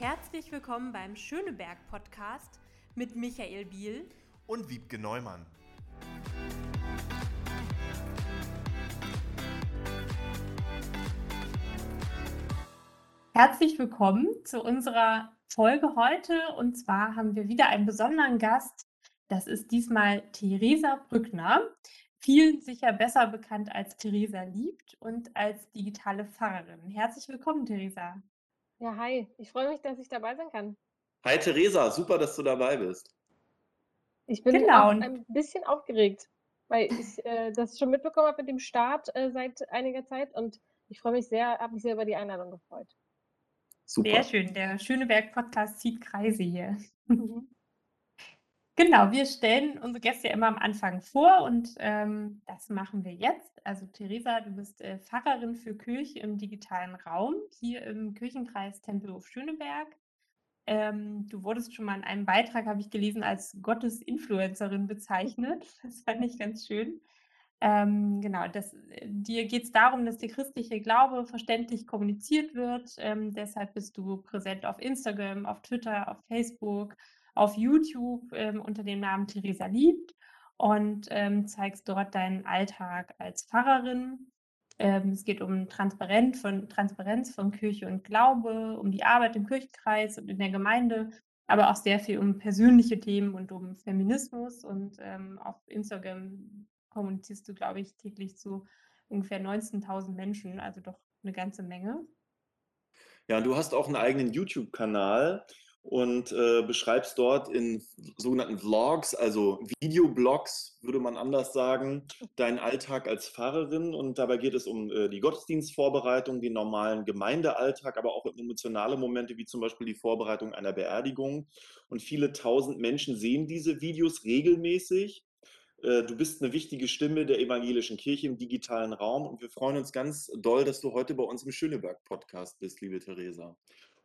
Herzlich willkommen beim Schöneberg Podcast mit Michael Biel und Wiebke Neumann. Herzlich willkommen zu unserer Folge heute. Und zwar haben wir wieder einen besonderen Gast. Das ist diesmal Theresa Brückner, vielen sicher besser bekannt als Theresa Liebt und als digitale Pfarrerin. Herzlich willkommen, Theresa. Ja, hi. Ich freue mich, dass ich dabei sein kann. Hi, Theresa. Super, dass du dabei bist. Ich bin genau. ein bisschen aufgeregt, weil ich äh, das schon mitbekommen habe mit dem Start äh, seit einiger Zeit und ich freue mich sehr, habe mich sehr über die Einladung gefreut. Super. Sehr schön. Der Schöneberg-Podcast zieht Kreise hier. Mhm. Genau, wir stellen unsere Gäste ja immer am Anfang vor und ähm, das machen wir jetzt. Also Theresa, du bist äh, Pfarrerin für Kirche im digitalen Raum hier im Kirchenkreis Tempelhof Schöneberg. Ähm, du wurdest schon mal in einem Beitrag, habe ich gelesen, als Gottesinfluencerin bezeichnet. Das fand ich ganz schön. Ähm, genau, das, äh, dir geht es darum, dass der christliche Glaube verständlich kommuniziert wird. Ähm, deshalb bist du präsent auf Instagram, auf Twitter, auf Facebook, auf YouTube ähm, unter dem Namen Theresa Liebt und ähm, zeigst dort deinen Alltag als Pfarrerin. Ähm, es geht um Transparenz von, Transparenz von Kirche und Glaube, um die Arbeit im Kirchenkreis und in der Gemeinde, aber auch sehr viel um persönliche Themen und um Feminismus. Und ähm, auf Instagram kommunizierst du, glaube ich, täglich zu ungefähr 19.000 Menschen, also doch eine ganze Menge. Ja, du hast auch einen eigenen YouTube-Kanal und äh, beschreibst dort in sogenannten Vlogs, also Videoblogs, würde man anders sagen, deinen Alltag als Pfarrerin. Und dabei geht es um äh, die Gottesdienstvorbereitung, den normalen Gemeindealltag, aber auch emotionale Momente, wie zum Beispiel die Vorbereitung einer Beerdigung. Und viele tausend Menschen sehen diese Videos regelmäßig äh, du bist eine wichtige Stimme der evangelischen Kirche im digitalen Raum und wir freuen uns ganz doll, dass du heute bei uns im Schöneberg-Podcast bist, liebe Theresa.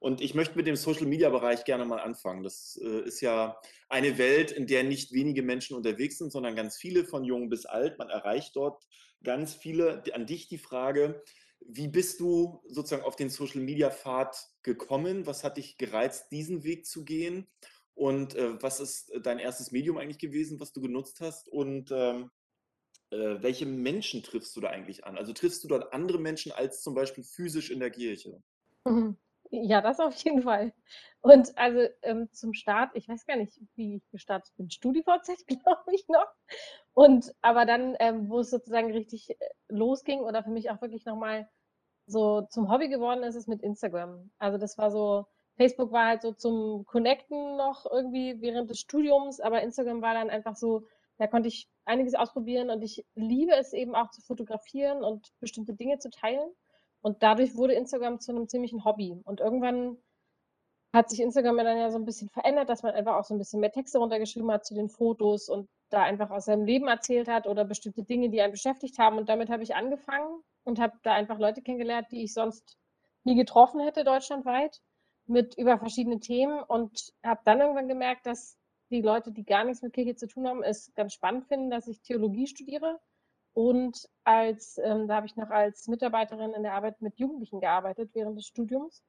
Und ich möchte mit dem Social-Media-Bereich gerne mal anfangen. Das äh, ist ja eine Welt, in der nicht wenige Menschen unterwegs sind, sondern ganz viele, von jung bis alt. Man erreicht dort ganz viele. An dich die Frage, wie bist du sozusagen auf den Social-Media-Pfad gekommen? Was hat dich gereizt, diesen Weg zu gehen? Und äh, was ist dein erstes Medium eigentlich gewesen, was du genutzt hast? Und ähm, äh, welche Menschen triffst du da eigentlich an? Also triffst du dort andere Menschen als zum Beispiel physisch in der Kirche? Mhm. Ja, das auf jeden Fall. Und also ähm, zum Start, ich weiß gar nicht, wie ich gestartet bin, StudiVZ, glaube ich noch. Und aber dann, ähm, wo es sozusagen richtig äh, losging oder für mich auch wirklich nochmal so zum Hobby geworden ist, ist mit Instagram. Also das war so, Facebook war halt so zum Connecten noch irgendwie während des Studiums, aber Instagram war dann einfach so, da konnte ich einiges ausprobieren und ich liebe es eben auch zu fotografieren und bestimmte Dinge zu teilen. Und dadurch wurde Instagram zu einem ziemlichen Hobby. Und irgendwann hat sich Instagram dann ja so ein bisschen verändert, dass man einfach auch so ein bisschen mehr Texte runtergeschrieben hat zu den Fotos und da einfach aus seinem Leben erzählt hat oder bestimmte Dinge, die einen beschäftigt haben. Und damit habe ich angefangen und habe da einfach Leute kennengelernt, die ich sonst nie getroffen hätte deutschlandweit mit über verschiedene Themen und habe dann irgendwann gemerkt, dass die Leute, die gar nichts mit Kirche zu tun haben, es ganz spannend finden, dass ich Theologie studiere. Und als, ähm, da habe ich noch als Mitarbeiterin in der Arbeit mit Jugendlichen gearbeitet während des Studiums.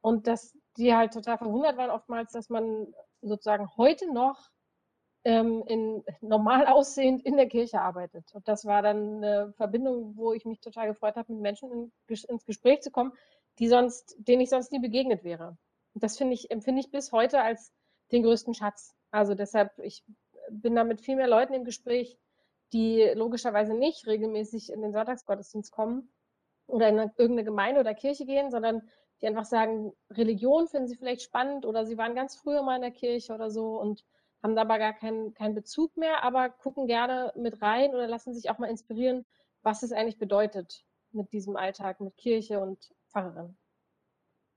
Und dass die halt total verwundert waren oftmals, dass man sozusagen heute noch ähm, in, normal aussehend in der Kirche arbeitet. Und das war dann eine Verbindung, wo ich mich total gefreut habe, mit Menschen in, ins Gespräch zu kommen, die sonst, denen ich sonst nie begegnet wäre. Und das finde ich, empfinde ich bis heute als den größten Schatz. Also deshalb, ich bin da mit viel mehr Leuten im Gespräch, die logischerweise nicht regelmäßig in den Sonntagsgottesdienst kommen oder in irgendeine Gemeinde oder Kirche gehen, sondern die einfach sagen, Religion finden sie vielleicht spannend oder sie waren ganz früher mal in der Kirche oder so und haben dabei gar keinen, keinen Bezug mehr, aber gucken gerne mit rein oder lassen sich auch mal inspirieren, was es eigentlich bedeutet mit diesem Alltag, mit Kirche und Pfarrerin.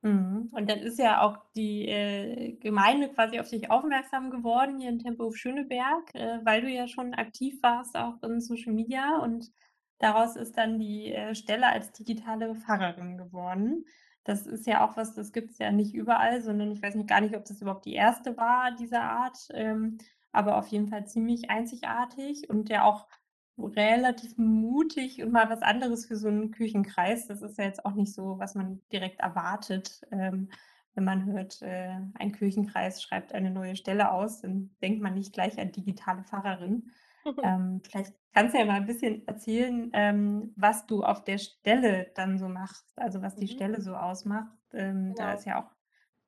Mhm. Und dann ist ja auch die äh, Gemeinde quasi auf dich aufmerksam geworden hier in Tempelhof Schöneberg, äh, weil du ja schon aktiv warst auch in Social Media und daraus ist dann die äh, Stelle als digitale Pfarrerin geworden. Das ist ja auch was, das gibt es ja nicht überall, sondern ich weiß nicht gar nicht, ob das überhaupt die erste war dieser Art, ähm, aber auf jeden Fall ziemlich einzigartig und ja auch relativ mutig und mal was anderes für so einen Küchenkreis. Das ist ja jetzt auch nicht so, was man direkt erwartet, ähm, wenn man hört, äh, ein Kirchenkreis schreibt eine neue Stelle aus, dann denkt man nicht gleich an digitale Pfarrerin. Ähm, vielleicht kannst du ja mal ein bisschen erzählen, ähm, was du auf der Stelle dann so machst, also was die Mhm. Stelle so ausmacht. Ähm, da Genau. ist ja auch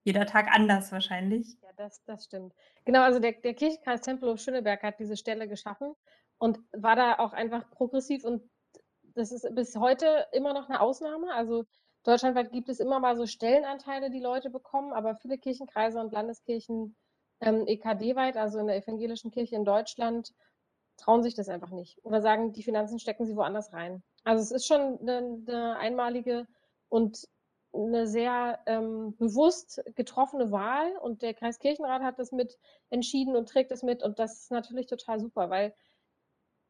jeder Tag anders wahrscheinlich. Ja, das das stimmt. Genau, also der der Kirchenkreis Tempelhof Schöneberg hat diese Stelle geschaffen und war da auch einfach progressiv und das ist bis heute immer noch eine Ausnahme. Also deutschlandweit gibt es immer mal so Stellenanteile, die Leute bekommen, aber viele Kirchenkreise und Landeskirchen ähm, EKD-weit, also in der evangelischen Kirche in Deutschland, trauen sich das einfach nicht oder sagen, die Finanzen stecken sie woanders rein. Also es ist schon eine, eine einmalige und eine sehr ähm, bewusst getroffene Wahl und der Kreiskirchenrat hat das mit entschieden und trägt das mit und das ist natürlich total super, weil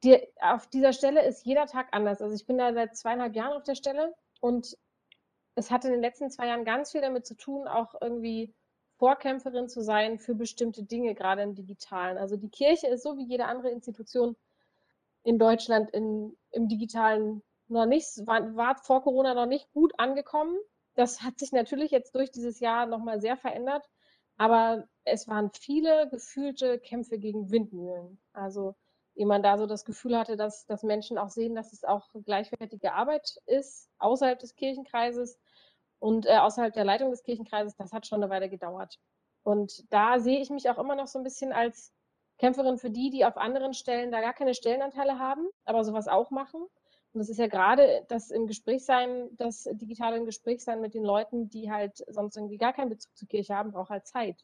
dir auf dieser Stelle ist jeder Tag anders. Also, ich bin da seit 2,5 Jahren auf der Stelle und es hat in den letzten 2 Jahren ganz viel damit zu tun, auch irgendwie Vorkämpferin zu sein für bestimmte Dinge, grade im Digitalen. Also, die Kirche ist so wie jede andere Institution in Deutschland in im Digitalen noch nicht war war vor Corona noch nicht gut angekommen. Das hat sich natürlich jetzt durch dieses Jahr noch mal sehr verändert, aber es waren viele gefühlte Kämpfe gegen Windmühlen. Also, ehe man da so das Gefühl hatte, dass dass Menschen auch sehen, dass es auch gleichwertige Arbeit ist außerhalb des Kirchenkreises und, äh, außerhalb der Leitung des Kirchenkreises, das hat schon 'ne Weile gedauert. Und da sehe ich mich auch immer noch so 'n bisschen als Kämpferin für die, die auf anderen Stellen da gar keine Stellenanteile haben, aber so was auch machen. Und das ist ja grade das im Gespräch sein das digitale im Gespräch sein mit den Leuten, die halt sonst irgendwie gar keinen Bezug zur Kirche haben, braucht halt Zeit.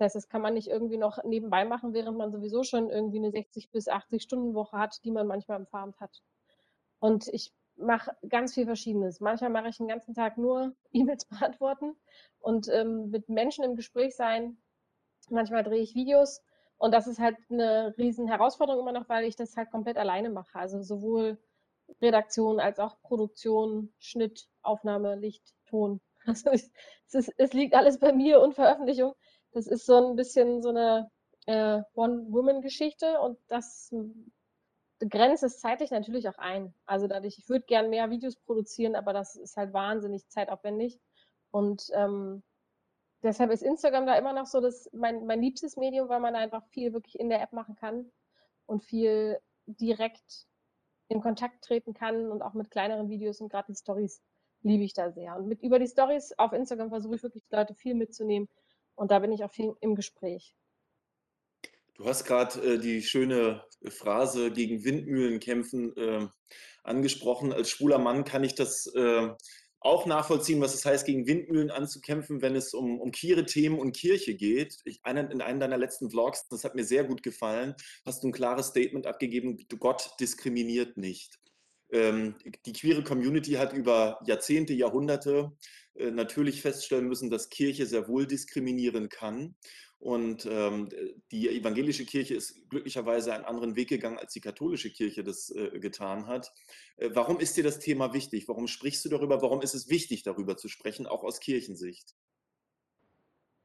Das heißt, das kann man nicht irgendwie noch nebenbei machen, während man sowieso schon irgendwie 'ne 60 bis 80 Stunden-Woche hat, die man manchmal im Pfarramt hat. Und ich mache ganz viel Verschiedenes. Manchmal mache ich 'n ganzen Tag nur E-Mails beantworten und, ähm, mit Menschen im Gespräch sein. Manchmal drehe ich Videos und das ist halt 'ne Riesenherausforderung immer noch, weil ich das halt komplett alleine mache. Also, sowohl Redaktion als auch Produktion, Schnitt, Aufnahme, Licht, Ton. Also, es ist es liegt alles bei mir und Veröffentlichung. Das ist so 'n bisschen so 'ne, äh, One-Woman-Geschichte und das, begrenzt es zeitlich natürlich auch ein. Also, dadurch ich würde gern mehr Videos produzieren, aber das ist halt wahnsinnig zeitaufwendig und, ähm, deshalb ist Instagram da immer noch so das mein mein liebstes Medium, weil man da einfach viel wirklich in der App machen kann und viel direkt in Kontakt treten kann und auch mit kleineren Videos und grad die Storys liebe ich da sehr. Und mit über die Storys auf Instagram versuche ich wirklich, Leute viel mitzunehmen und da bin ich auch viel im Gespräch. Du hast grad, äh, die schöne Phrase „gegen Windmühlen kämpfen“, ähm, angesprochen. Als schwuler Mann kann ich das, äh, auch nachvollziehen, was es heißt, gegen Windmühlen anzukämpfen, wenn es um um queere Themen und Kirche geht. Ich einer in einem deiner letzten Vlogs, das hat mir sehr gut gefallen, hast du 'n klares Statement abgegeben: „D Gott diskriminiert nicht.“ Ähm, die queere Community hat über Jahrzehnte, Jahrhunderte, äh, natürlich feststellen müssen, dass Kirche sehr wohl diskriminieren kann. Und, ähm, äh, die evangelische Kirche ist glücklicherweise einen anderen Weg gegangen, als die katholische Kirche das, äh, getan hat. Äh, warum ist dir das Thema wichtig? Warum sprichst du darüber? Warum ist es wichtig, darüber zu sprechen, auch aus Kirchensicht?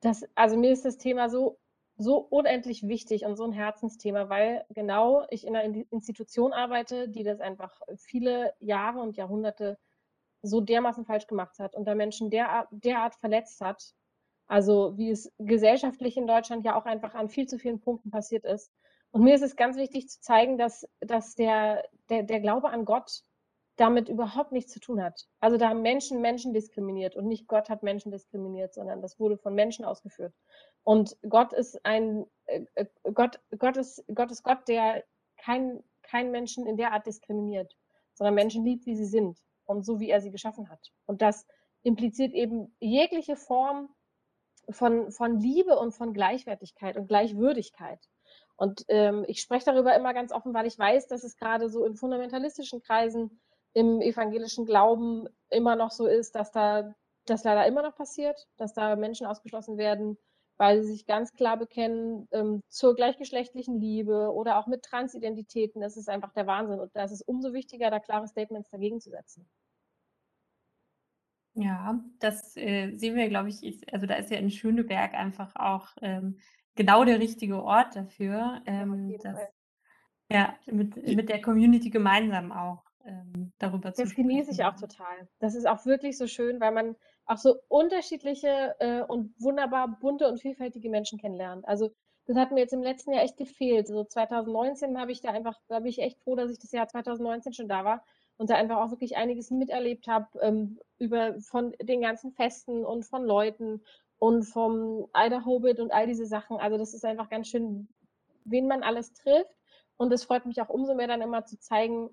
Das also, mir ist das Thema so so unendlich wichtig und so 'n Herzensthema, weil genau ich in 'ner In Institution arbeite, die das einfach viele Jahre und Jahrhunderte so dermaßen falsch gemacht hat und da Menschen derar derart verletzt hat. Also, wie es gesellschaftlich in Deutschland ja auch einfach an viel zu vielen Punkten passiert ist. Und mir ist es ganz wichtig zu zeigen, dass dass der der der Glaube an Gott damit überhaupt nichts zu tun hat. Also, da haben Menschen Menschen diskriminiert und nicht Gott hat Menschen diskriminiert, sondern das wurde von Menschen ausgeführt. Und Gott ist ein äh, äh, Gott Gott ist Gott ist Gott, der keinen keinen Menschen in der Art diskriminiert, sondern Menschen liebt, wie sie sind und so, wie er sie geschaffen hat. Und das impliziert eben jegliche Form von von Liebe und von Gleichwertigkeit und Gleichwürdigkeit. Und, ähm, ich spreche darüber immer ganz offen, weil ich weiß, dass es grade so in fundamentalistischen Kreisen im evangelischen Glauben immer noch so ist, dass da das leider immer noch passiert, dass da Menschen ausgeschlossen werden, weil sie sich ganz klar bekennen, ähm, zur gleichgeschlechtlichen Liebe oder auch mit Transidentitäten. Das ist einfach der Wahnsinn und da ist es umso wichtiger, da klare Statements dagegen zu setzen. Ja, das, äh, sehen wir, glaube ich ist also, da ist ja in Schöneberg einfach auch, ähm, genau der richtige Ort dafür, Ja, ähm, jeden das Fall. ja, mit mit der Community gemeinsam auch, ähm, darüber zu Das genieße ich auch sprechen. total. Das ist auch wirklich so schön, weil man auch so unterschiedliche äh, und wunderbar bunte und vielfältige Menschen kennenlernt. Also das hat mir jetzt im letzten Jahr echt gefehlt. So 2019 habe ich da einfach, da bin ich echt froh, dass ich das Jahr 2019 schon da war und da einfach auch wirklich einiges miterlebt habe ähm, über von den ganzen Festen und von Leuten und vom Ida Hobbit und all diese Sachen. Also das ist einfach ganz schön, wen man alles trifft. Und es freut mich auch umso mehr dann immer zu zeigen,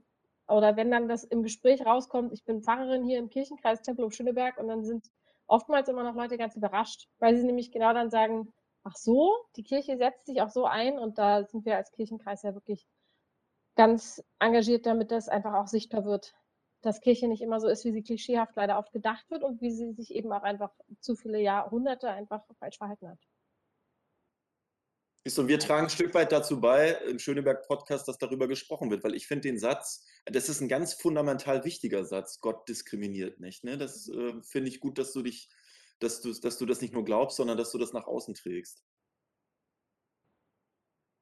oder wenn dann das im Gespräch rauskommt, ich bin Pfarrerin hier im Kirchenkreis Tempelhof Schöneberg und dann sind oftmals immer noch Leute ganz überrascht, weil sie nämlich genau dann sagen, ach so, die Kirche setzt sich auch so ein und da sind wir als Kirchenkreis ja wirklich ganz engagiert, damit das einfach auch sichtbar wird, dass Kirche nicht immer so ist, wie sie klischeehaft leider oft gedacht wird und wie sie sich eben auch einfach zu viele Jahrhunderte einfach falsch verhalten hat. Und wir tragen ein Stück weit dazu bei, im Schöneberg-Podcast, dass darüber gesprochen wird, weil ich finde den Satz, das ist ein ganz fundamental wichtiger Satz, Gott diskriminiert nicht. Ne? Das äh, finde ich gut, dass du dich, dass du, dass du das nicht nur glaubst, sondern dass du das nach außen trägst.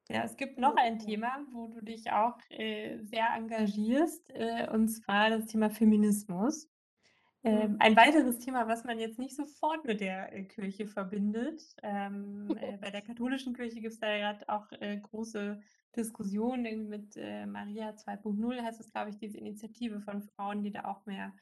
Ja, es gibt noch ein Thema, wo du dich auch äh, sehr engagierst, äh, und zwar das Thema Feminismus. Ähm, ein weiteres Thema, was man jetzt nicht sofort mit der äh, Kirche verbindet. Ähm, äh, bei der katholischen Kirche gibt es da gerade auch äh, große Diskussionen mit äh, Maria 2.0, heißt es, glaube ich, diese Initiative von Frauen, die da auch mehr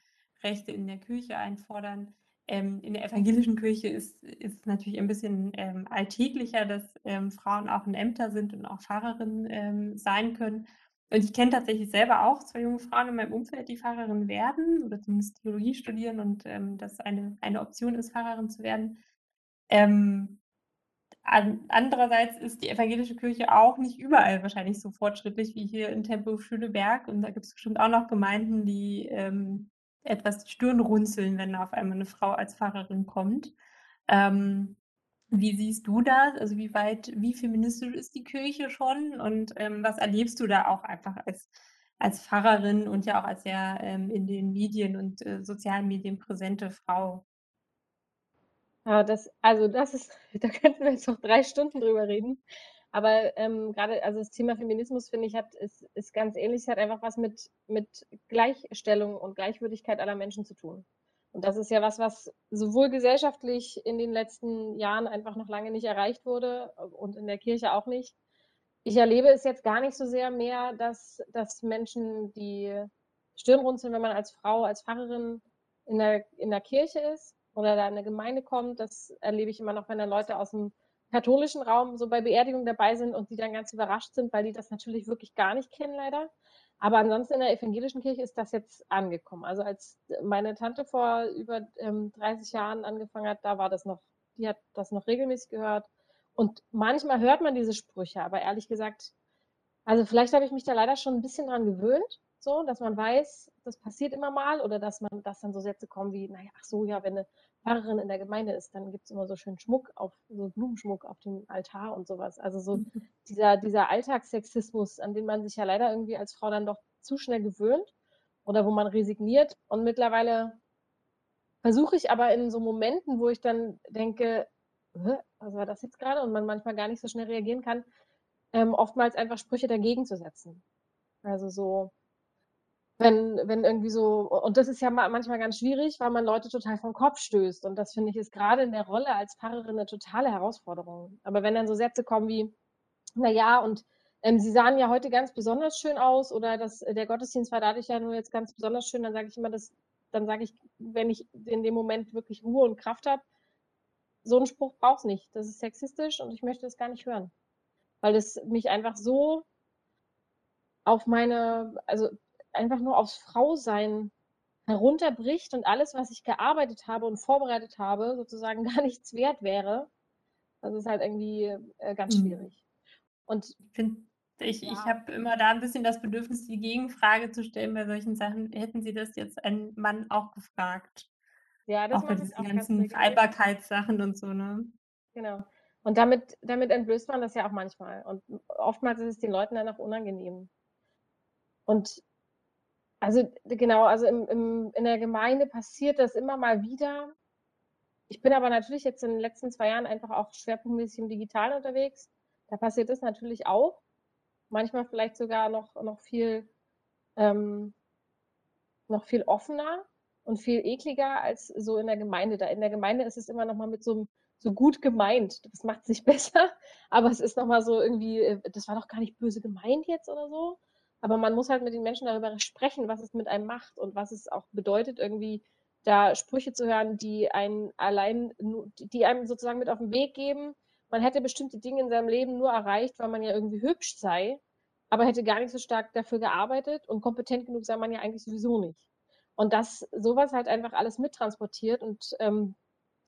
Rechte in der Kirche einfordern. Ähm, in der evangelischen Kirche ist, es natürlich ein bisschen ähm, alltäglicher, dass ähm, Frauen auch in Ämter sind und auch Pfarrerinnen ähm, sein können. Und ich kenne tatsächlich selber auch zwei junge Frauen in meinem Umfeld, die Pfarrerin werden oder zumindest Theologie studieren und ähm, das eine, eine Option ist, Pfarrerin zu werden. Ähm, an, andererseits ist die evangelische Kirche auch nicht überall wahrscheinlich so fortschrittlich wie hier in Tempo Schöneberg. Und da gibt es bestimmt auch noch Gemeinden, die ähm, etwas die Stirn runzeln, wenn auf einmal eine Frau als Pfarrerin kommt. Ähm, wie siehst du das? Also wie weit, wie feministisch ist die Kirche schon und ähm, was erlebst du da auch einfach als, als Pfarrerin und ja auch als sehr ähm, in den Medien und äh, sozialen Medien präsente Frau? Ja, das, also das ist, da könnten wir jetzt noch drei Stunden drüber reden. Aber ähm, gerade, also das Thema Feminismus, finde ich, hat, ist, ist ganz ähnlich, es hat einfach was mit, mit Gleichstellung und Gleichwürdigkeit aller Menschen zu tun. Und das ist ja was, was sowohl gesellschaftlich in den letzten Jahren einfach noch lange nicht erreicht wurde und in der Kirche auch nicht. Ich erlebe es jetzt gar nicht so sehr mehr, dass, dass Menschen die Stirn runzeln, wenn man als Frau, als Pfarrerin in der, in der Kirche ist oder da in eine Gemeinde kommt. Das erlebe ich immer noch, wenn da Leute aus dem katholischen Raum so bei Beerdigungen dabei sind und die dann ganz überrascht sind, weil die das natürlich wirklich gar nicht kennen, leider. Aber ansonsten in der evangelischen Kirche ist das jetzt angekommen. Also als meine Tante vor über ähm, 30 Jahren angefangen hat, da war das noch, die hat das noch regelmäßig gehört. Und manchmal hört man diese Sprüche, aber ehrlich gesagt, also vielleicht habe ich mich da leider schon ein bisschen dran gewöhnt, so, dass man weiß, das passiert immer mal oder dass man, dass dann so Sätze kommen wie, naja, ach so, ja, wenn eine Pfarrerin in der Gemeinde ist, dann gibt es immer so schön Schmuck auf, so Blumenschmuck auf dem Altar und sowas. Also so mhm. dieser, dieser Alltagssexismus, an den man sich ja leider irgendwie als Frau dann doch zu schnell gewöhnt oder wo man resigniert. Und mittlerweile versuche ich aber in so Momenten, wo ich dann denke, was war das jetzt gerade? Und man manchmal gar nicht so schnell reagieren kann, ähm, oftmals einfach Sprüche dagegen zu setzen. Also so, wenn, wenn irgendwie so, und das ist ja manchmal ganz schwierig, weil man Leute total vom Kopf stößt. Und das finde ich ist gerade in der Rolle als Pfarrerin eine totale Herausforderung. Aber wenn dann so Sätze kommen wie, na ja, und ähm, sie sahen ja heute ganz besonders schön aus oder das, der Gottesdienst war dadurch ja nur jetzt ganz besonders schön, dann sage ich immer, das, dann sage ich, wenn ich in dem Moment wirklich Ruhe und Kraft habe, so einen Spruch braucht es nicht. Das ist sexistisch und ich möchte das gar nicht hören. Weil es mich einfach so auf meine, also einfach nur aufs Frausein herunterbricht und alles, was ich gearbeitet habe und vorbereitet habe, sozusagen gar nichts wert wäre. Das ist halt irgendwie äh, ganz mhm. schwierig. Und ich, ja. ich habe immer da ein bisschen das Bedürfnis, die Gegenfrage zu stellen bei solchen Sachen. Hätten Sie das jetzt einen Mann auch gefragt? Ja, das auch bei diesen auch ganzen Vereinbarkeitssachen und so, ne? Genau. Und damit, damit entblößt man das ja auch manchmal. Und oftmals ist es den Leuten dann auch unangenehm. Und also genau, also im, im, in der Gemeinde passiert das immer mal wieder. Ich bin aber natürlich jetzt in den letzten zwei Jahren einfach auch schwerpunktmäßig im Digitalen unterwegs. Da passiert das natürlich auch. Manchmal vielleicht sogar noch, noch viel, ähm, noch viel offener. und viel ekliger als so in der Gemeinde. Da in der Gemeinde ist es immer noch mal mit so 'm so gut gemeint. Das macht's nicht besser, aber es ist noch mal so irgendwie, äh, das war doch gar nicht böse gemeint jetzt oder so. Aber man muss halt mit den Menschen darüber sprechen, was es mit einem macht und was es auch bedeutet, irgendwie da Sprüche zu hören, die einen allein die einem sozusagen mit auf 'n Weg geben. Man hätte bestimmte Dinge in seinem Leben nur erreicht, weil man ja irgendwie hübsch sei, aber hätte gar nicht so stark dafür gearbeitet und kompetent genug sei man ja eigentlich sowieso nicht. Und dass so was halt einfach alles mittransportiert und, ähm,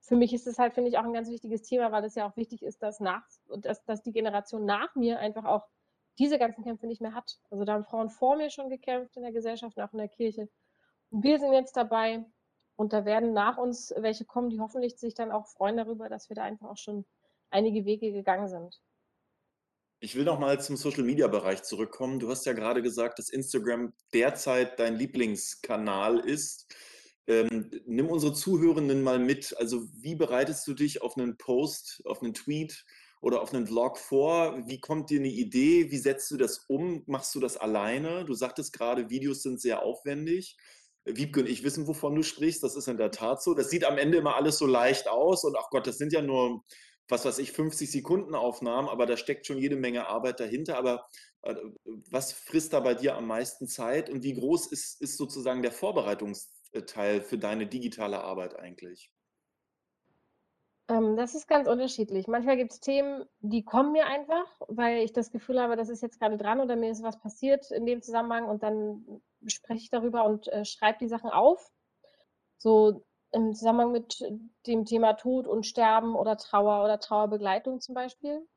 für mich ist das halt, finde ich, auch 'n ganz wichtiges Thema, weil es ja auch wichtig ist, dass nach dass dass die Generation nach mir einfach auch diese ganzen Kämpfe nicht mehr hat. Also, da haben Frauen vor mir schon gekämpft in der Gesellschaft und auch in der Kirche. Und wir sind jetzt dabei und da werden nach uns welche kommen, die hoffentlich sich dann auch freuen darüber, dass wir da einfach auch schon einige Wege gegangen sind. Ich will noch mal zum Social-Media-Bereich zurückkommen. Du hast ja grade gesagt, dass Instagram derzeit dein Lieblingskanal ist. Ähm, nimm unsere Zuhörenden mal mit. Also, wie bereitest du dich auf 'nen Post, auf 'nen Tweet oder auf 'nen Vlog vor? Wie kommt dir 'ne Idee? Wie setzt du das um? Machst du das alleine? Du sagtest grade, Videos sind sehr aufwendig. Wiebke und ich wissen, wovon du sprichst. Das ist in der Tat so. Das sieht am Ende immer alles so leicht aus und ach Gott, das sind ja nur, was weiß ich, 50 Sekunden Aufnahmen, aber da steckt schon jede Menge Arbeit dahinter. Aber, äh, was frisst da bei dir am meisten Zeit und wie groß ist ist sozusagen der Vorbereitungsteil für deine digitale Arbeit eigentlich? Ähm, das ist ganz unterschiedlich. Manchmal gibt's Themen, die kommen mir einfach, weil ich das Gefühl habe, das ist jetzt grade dran oder mir ist was passiert in dem Zusammenhang und dann spreche ich darüber und, äh, schreibe die Sachen auf. So im Zusammenhang mit dem Thema Tod und Sterben oder Trauer oder Trauerbegleitung zum Beispiel.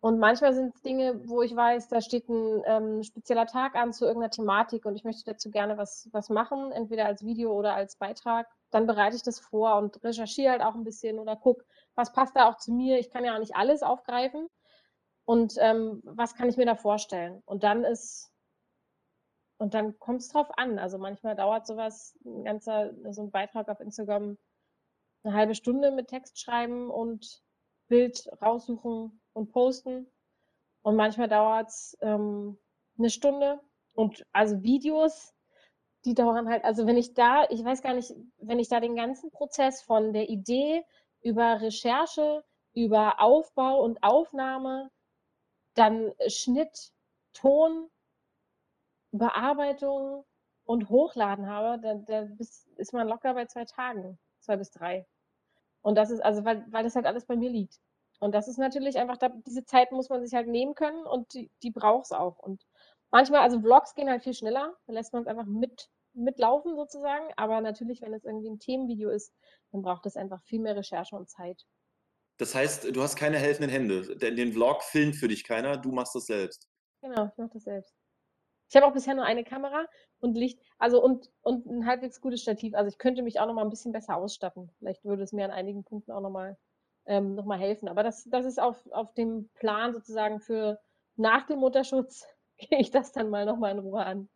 Und manchmal sind's Dinge, wo ich weiß, da steht 'n, ähm, spezieller Tag an zu irgend 'ner Thematik und ich möchte dazu gerne was was machen, entweder als Video oder als Beitrag. Dann bereite ich das vor und recherchiere halt auch 'n bisschen oder gucke, was passt da auch zu mir? Ich kann ja auch nicht alles aufgreifen. Und, ähm, was kann ich mir da vorstellen? Und dann ist und dann kommt's drauf an. Also, manchmal dauert so was 'n ganzer so 'n Beitrag auf Instagram 'ne 1/2 Stunde mit Text schreiben und Bild raussuchen und posten. Und manchmal dauert's, ähm, 'ne Stunde. Und also, Videos, die dauern halt also, wenn ich da ich weiß gar nicht, wenn ich da den ganzen Prozess von der Idee über Recherche, über Aufbau und Aufnahme, dann Schnitt, Ton Bearbeitung und Hochladen habe, da da ist man locker bei 2 Tagen, 2 bis 3. Und das ist also, weil weil das halt alles bei mir liegt. Und das ist natürlich einfach da diese Zeit muss man sich halt nehmen können und die die braucht's auch. Und manchmal also, Vlogs gehen halt viel schneller, da lässt man's einfach mit mitlaufen sozusagen. Aber natürlich, wenn es irgendwie 'n Themenvideo ist, dann braucht es einfach viel mehr Recherche und Zeit. Das heißt, du hast keine helfenden Hände. Den den Vlog filmt für dich keiner, du machst das selbst? Genau, ich mache das selbst. Ich habe auch bisher nur eine Kamera und Licht also, und und 'n halbwegs gutes Stativ. Also, ich könnte mich auch noch mal 'n bisschen besser ausstatten. Vielleicht würde es mir an einigen Punkten auch noch mal ähm, noch mal helfen. Aber das das ist auf auf dem Plan sozusagen für nach dem Mutterschutz gehe ich das dann mal noch mal in Ruhe an.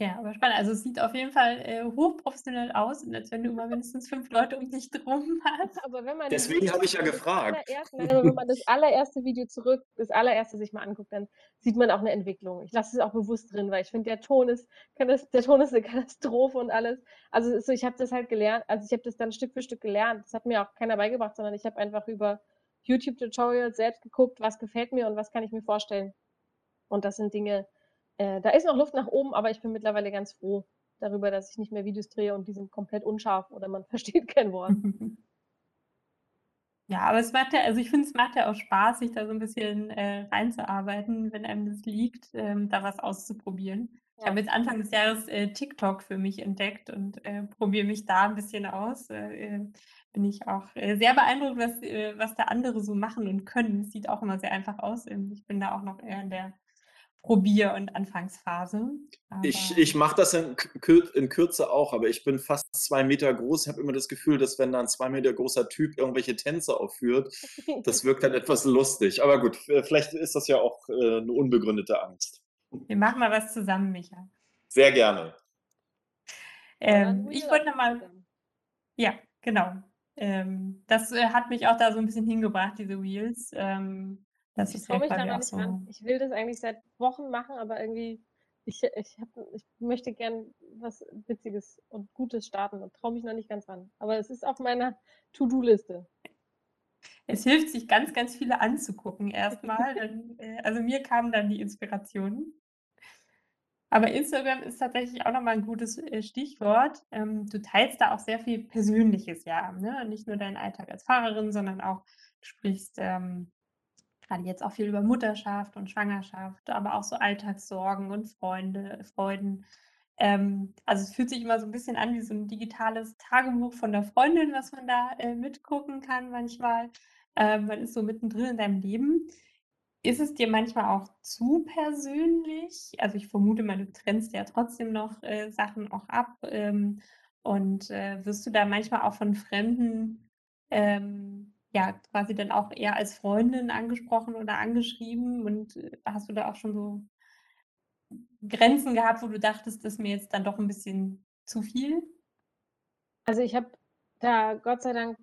Ja, aber spannend. Also, es sieht auf jeden Fall, äh, hochprofessionell aus und als wenn du immer mindestens 5 Leute um dich drum hast. Aber wenn man Deswegen habe ich ja gefragt. allererste wenn man das allererste Video zurück das allererste sich mal anguckt, dann sieht man auch 'ne Entwicklung. Ich lasse es auch bewusst drin, weil ich finde, der Ton ist der Ton ist 'ne Katastrophe und alles. Also, so, ich habe das halt gelernt also, ich habe das dann Stück für Stück gelernt. Das hat mir auch keiner beigebracht, sondern ich habe einfach über YouTube-Tutorials selbst geguckt, was gefällt mir und was kann ich mir vorstellen. Und das sind Dinge äh, da ist noch Luft nach oben, aber ich bin mittlerweile ganz froh darüber, dass ich nicht mehr Videos drehe und die sind komplett unscharf oder man versteht kein Wort. Ja, aber es macht ja also, ich finde, es macht ja auch Spaß, sich da so 'n bisschen, äh, reinzuarbeiten, wenn einem das liegt, ähm, da was auszuprobieren. Ich Ja. habe jetzt Anfang des Jahres, äh, TikTok für mich entdeckt und, äh, probiere mich da 'n bisschen aus. Äh, ähm, bin ich auch, äh, sehr beeindruckt, was äh, was da andere so machen und können. Sieht auch immer sehr einfach aus. Ähm, ich bin da auch noch eher in der Probier und Anfangsphase, Ich aber ich mache das in in Kürze auch, aber ich bin fast 2 Meter groß. Ich habe immer das Gefühl, dass wenn da 'n 2 Meter großer Typ irgendwelche Tänze aufführt, das wirkt dann etwas lustig. Aber gut, vielleicht ist das ja auch, äh, 'ne unbegründete Angst. Wir machen mal was zusammen, Micha. Sehr gerne. Ähm, ich wollte noch mal Instagram. ja, genau. Ähm, das, äh, hat mich auch da so 'n bisschen hingebracht, diese Reels. Ähm, das Ich traue mich da noch nicht ran. so Ich will das eigentlich seit Wochen machen, aber irgendwie ich ich, hab, ich möchte gern was Witziges und Gutes starten und traue mich noch nicht ganz ran. Aber es ist auf meiner To-Do-Liste. Es hilft, sich ganz, ganz viele anzugucken erstmal. äh, also mir kamen dann die Inspirationen. Aber Instagram ist tatsächlich auch nochmal ein gutes äh, Stichwort. Ähm, du teilst da auch sehr viel Persönliches, ja. Ne? Nicht nur deinen Alltag als Fahrerin, sondern auch, du sprichst ähm, gerade jetzt auch viel über Mutterschaft und Schwangerschaft, aber auch so Alltagssorgen und Freunde, Freuden. Ähm, also es fühlt sich immer so ein bisschen an wie so ein digitales Tagebuch von der Freundin, was man da äh, mitgucken kann manchmal. Ähm, man ist so mittendrin in deinem Leben. Ist es dir manchmal auch zu persönlich? Also ich vermute mal, du trennst ja trotzdem noch äh, Sachen auch ab. Ähm, und äh, wirst du da manchmal auch von Fremden ähm, ja quasi dann auch eher als Freundin angesprochen oder angeschrieben? Und äh, hast du da auch schon so Grenzen gehabt, wo du dachtest, das ist mir jetzt dann doch ein bisschen zu viel? Also ich habe da Gott sei Dank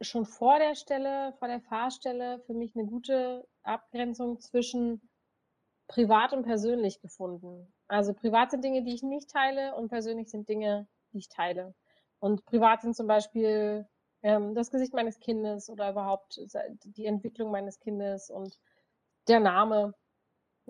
schon vor der Stelle, vor der Fahrstelle für mich eine gute Abgrenzung zwischen privat und persönlich gefunden. Also privat sind Dinge, die ich nicht teile und persönlich sind Dinge, die ich teile. Und privat sind zum Beispiel ähm, das Gesicht meines Kindes oder überhaupt die Entwicklung meines Kindes und der Name,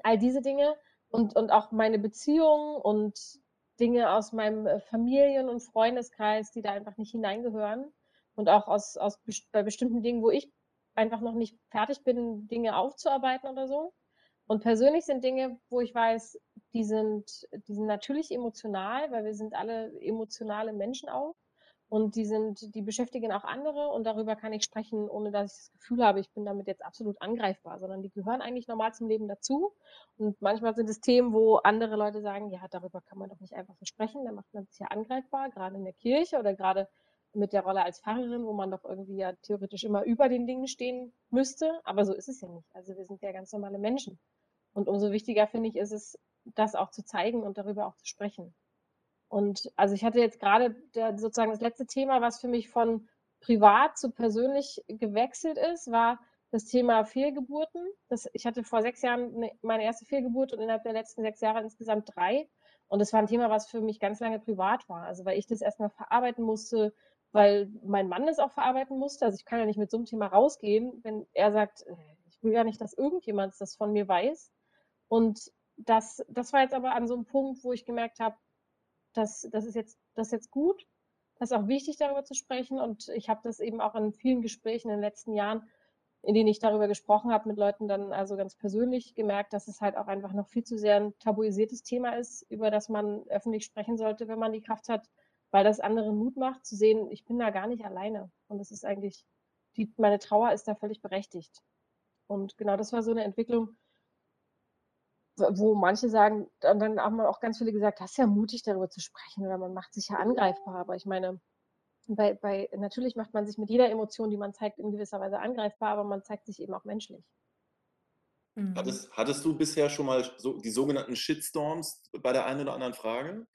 all diese Dinge und, und auch meine Beziehungen und Dinge aus meinem äh, Familien- und Freundeskreis, die da einfach nicht hineingehören und auch aus, aus bei bestimmten Dingen, wo ich einfach noch nicht fertig bin, Dinge aufzuarbeiten oder so. Und persönlich sind Dinge, wo ich weiß, die sind, die sind natürlich emotional, weil wir sind alle emotionale Menschen auch. Und die sind, die beschäftigen auch andere und darüber kann ich sprechen, ohne dass ich das Gefühl habe, ich bin damit jetzt absolut angreifbar, sondern die gehören eigentlich normal zum Leben dazu. Und manchmal sind es Themen, wo andere Leute sagen, ja, darüber kann man doch nicht einfach so sprechen, da macht man sich ja angreifbar, gerade in der Kirche oder gerade mit der Rolle als Pfarrerin, wo man doch irgendwie ja theoretisch immer über den Dingen stehen müsste. Aber so ist es ja nicht. Also wir sind ja ganz normale Menschen. Und umso wichtiger finde ich, ist es, das auch zu zeigen und darüber auch zu sprechen. Und also ich hatte jetzt gerade der, sozusagen das letzte Thema, was für mich von privat zu persönlich gewechselt ist, war das Thema Fehlgeburten. Das, ich hatte vor sechs Jahren ne, meine erste Fehlgeburt und innerhalb der letzten sechs Jahre insgesamt drei. Und das war ein Thema, was für mich ganz lange privat war. Also weil ich das erstmal verarbeiten musste, weil mein Mann es auch verarbeiten musste. Also ich kann ja nicht mit so einem Thema rausgehen, wenn er sagt, äh, ich will ja nicht, dass irgendjemand das von mir weiß. Und das, das war jetzt aber an so einem Punkt, wo ich gemerkt habe, das, das, ist jetzt, das ist jetzt gut. Das ist auch wichtig, darüber zu sprechen. Und ich habe das eben auch in vielen Gesprächen in den letzten Jahren, in denen ich darüber gesprochen habe, mit Leuten dann also ganz persönlich gemerkt, dass es halt auch einfach noch viel zu sehr ein tabuisiertes Thema ist, über das man öffentlich sprechen sollte, wenn man die Kraft hat, weil das anderen Mut macht, zu sehen, ich bin da gar nicht alleine. Und das ist eigentlich, die, meine Trauer ist da völlig berechtigt. Und genau das war so eine Entwicklung, wo manche sagen, und dann haben auch ganz viele gesagt, das ist ja mutig, darüber zu sprechen oder man macht sich ja angreifbar. Aber ich meine, bei, bei, natürlich macht man sich mit jeder Emotion, die man zeigt, in gewisser Weise angreifbar, aber man zeigt sich eben auch menschlich. Mhm. Hattest, hattest du bisher schon mal so, die sogenannten Shitstorms bei der einen oder anderen Frage?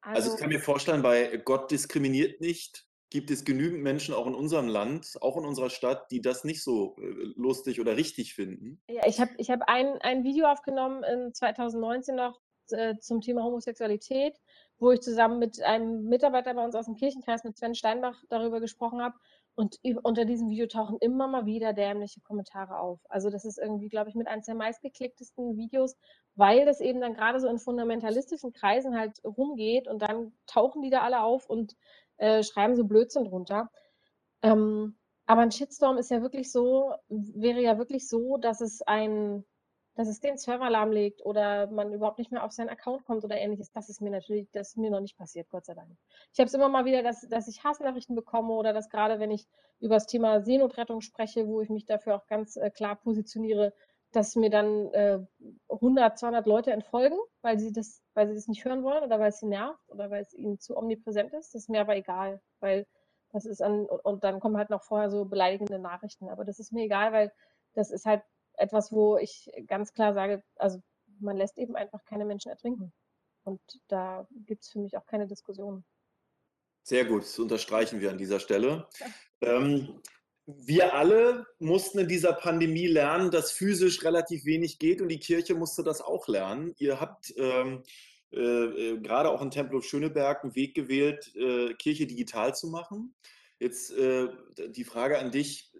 Also, also ich kann mir vorstellen, bei Gott diskriminiert nicht gibt es genügend Menschen auch in unserem Land, auch in unserer Stadt, die das nicht so äh, lustig oder richtig finden. Ja, ich habe ich hab ein, ein Video aufgenommen in 2019 noch äh, zum Thema Homosexualität, wo ich zusammen mit einem Mitarbeiter bei uns aus dem Kirchenkreis, mit Sven Steinbach, darüber gesprochen habe. Und unter diesem Video tauchen immer mal wieder dämliche Kommentare auf. Also das ist irgendwie, glaube ich, mit eines der meistgeklicktesten Videos, weil das eben dann gerade so in fundamentalistischen Kreisen halt rumgeht und dann tauchen die da alle auf und äh, schreiben so Blödsinn drunter. Ähm, aber ein Shitstorm ist ja wirklich so, wäre ja wirklich so, dass es ein, dass es den Server lahmlegt oder man überhaupt nicht mehr auf seinen Account kommt oder ähnliches. Das ist mir natürlich, das ist mir noch nicht passiert, Gott sei Dank. Ich habe es immer mal wieder, dass, dass ich Hassnachrichten bekomme oder dass gerade, wenn ich über das Thema Seenotrettung spreche, wo ich mich dafür auch ganz äh, klar positioniere, dass mir dann äh, 100, 200 Leute entfolgen, weil sie, das, weil sie das nicht hören wollen oder weil es sie nervt oder weil es ihnen zu omnipräsent ist. Das ist mir aber egal, weil das ist an, und dann kommen halt noch vorher so beleidigende Nachrichten. Aber das ist mir egal, weil das ist halt etwas, wo ich ganz klar sage, also man lässt eben einfach keine Menschen ertrinken. Und da gibt es für mich auch keine Diskussion. Sehr gut, das unterstreichen wir an dieser Stelle. Ja. Ähm, wir alle mussten in dieser Pandemie lernen, dass physisch relativ wenig geht und die Kirche musste das auch lernen. Ihr habt ähm, äh, äh, gerade auch in Tempelhof Schöneberg einen Weg gewählt, äh, Kirche digital zu machen. Jetzt äh, die Frage an dich.